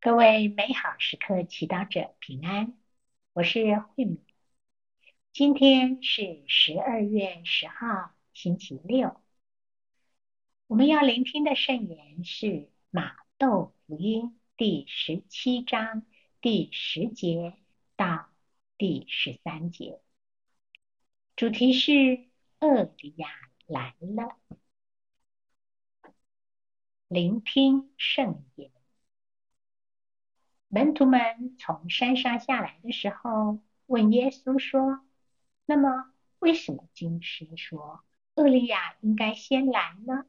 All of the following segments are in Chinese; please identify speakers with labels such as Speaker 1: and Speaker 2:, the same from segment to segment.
Speaker 1: 各位美好时刻祈祷者平安，我是慧敏。今天是十二月十号，星期六。我们要聆听的圣言是马窦福音第十七章第十节到第十三节，主题是厄里亚来了。聆听圣言。门徒们从山上下来的时候，问耶稣说：“那么，为什么经师说厄利亚应该先来呢？”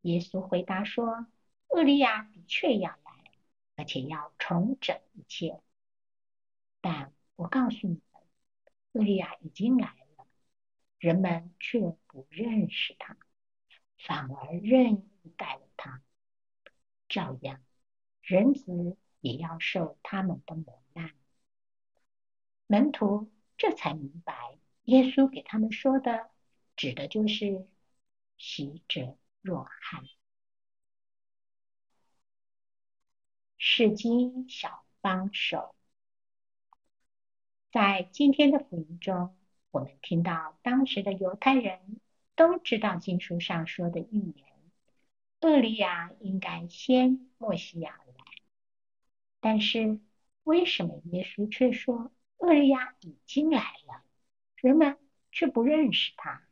Speaker 1: 耶稣回答说：“厄利亚的确要来，而且要重整一切。但我告诉你们，厄利亚已经来了，人们却不认识他，反而任意待了他。照样，人子。”也要受他们的磨难。门徒这才明白，耶稣给他们说的，指的就是喜者若翰。世经小帮手，在今天的福音中，我们听到当时的犹太人都知道经书上说的预言：厄利亚应该先莫西亚。但是，为什么耶稣却说厄利亚已经来了？人们却不认识他，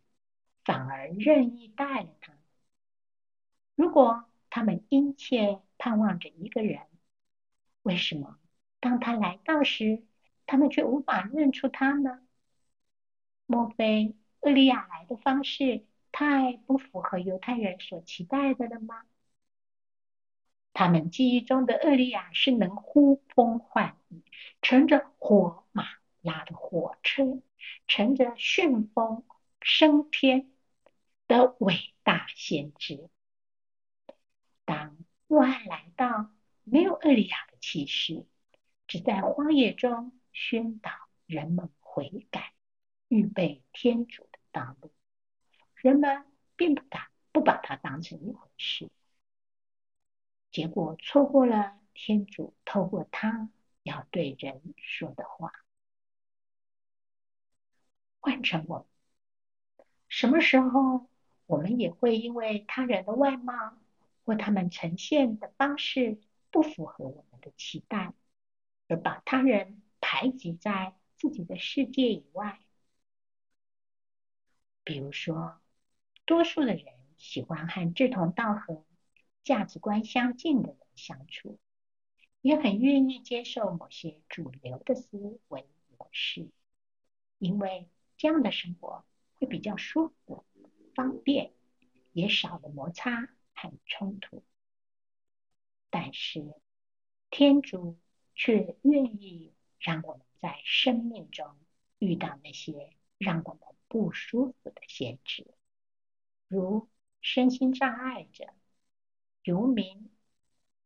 Speaker 1: 反而任意待了他。如果他们殷切盼望着一个人，为什么当他来到时，他们却无法认出他呢？莫非厄利亚来的方式太不符合犹太人所期待的了吗？他们记忆中的厄利亚是能呼风唤雨、乘着火马拉的火车、乘着旋风升天的伟大先知。当若翰来到，没有厄利亚的气势，只在荒野中宣导人们悔改、预备天主的道路，人们并不敢不把它当成一回事。结果错过了天主透过他要对人说的话。换成我，什么时候我们也会因为他人的外貌或他们呈现的方式不符合我们的期待，而把他人排挤在自己的世界以外？比如说，多数的人喜欢和志同道合。价值观相近的人相处，也很愿意接受某些主流的思维模式，因为这样的生活会比较舒服、方便，也少了摩擦和冲突。但是天主却愿意让我们在生命中遇到那些让我们不舒服的限制，如身心障碍者。游民、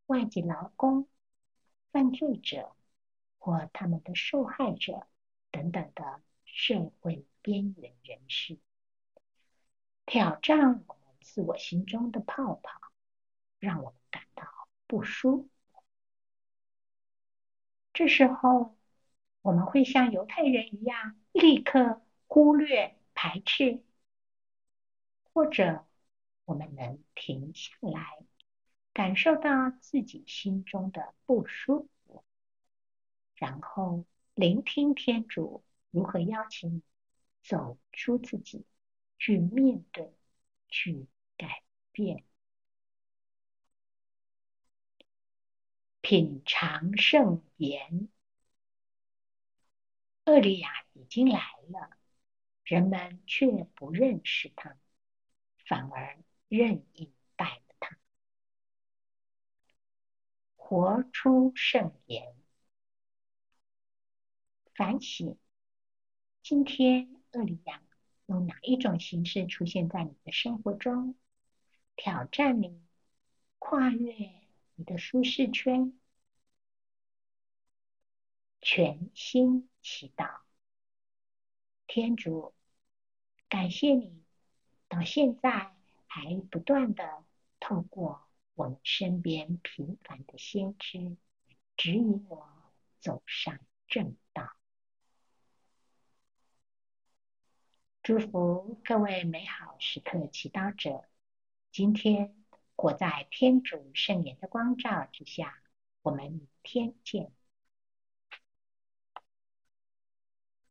Speaker 1: 外籍劳工、犯罪者或他们的受害者等等的社会边缘人士，挑战我们自我心中的泡泡，让我们感到不舒服。这时候，我们会像犹太人一样，立刻忽略、排斥，或者我们能停下来。感受到自己心中的不舒服，然后聆听天主如何邀请你走出自己，去面对，去改变。品尝圣言，厄利亚已经来了，人们却不认识他，反而任意。活出圣言，反省。今天厄里亚用哪一种形式出现在你的生活中？挑战你，跨越你的舒适圈。全心祈祷，天主，感谢你到现在还不断的透过我们身边平凡的先知，指引我走上正道。祝福各位美好时刻祈祷者，今天我在天主圣言的光照之下。我们明天见。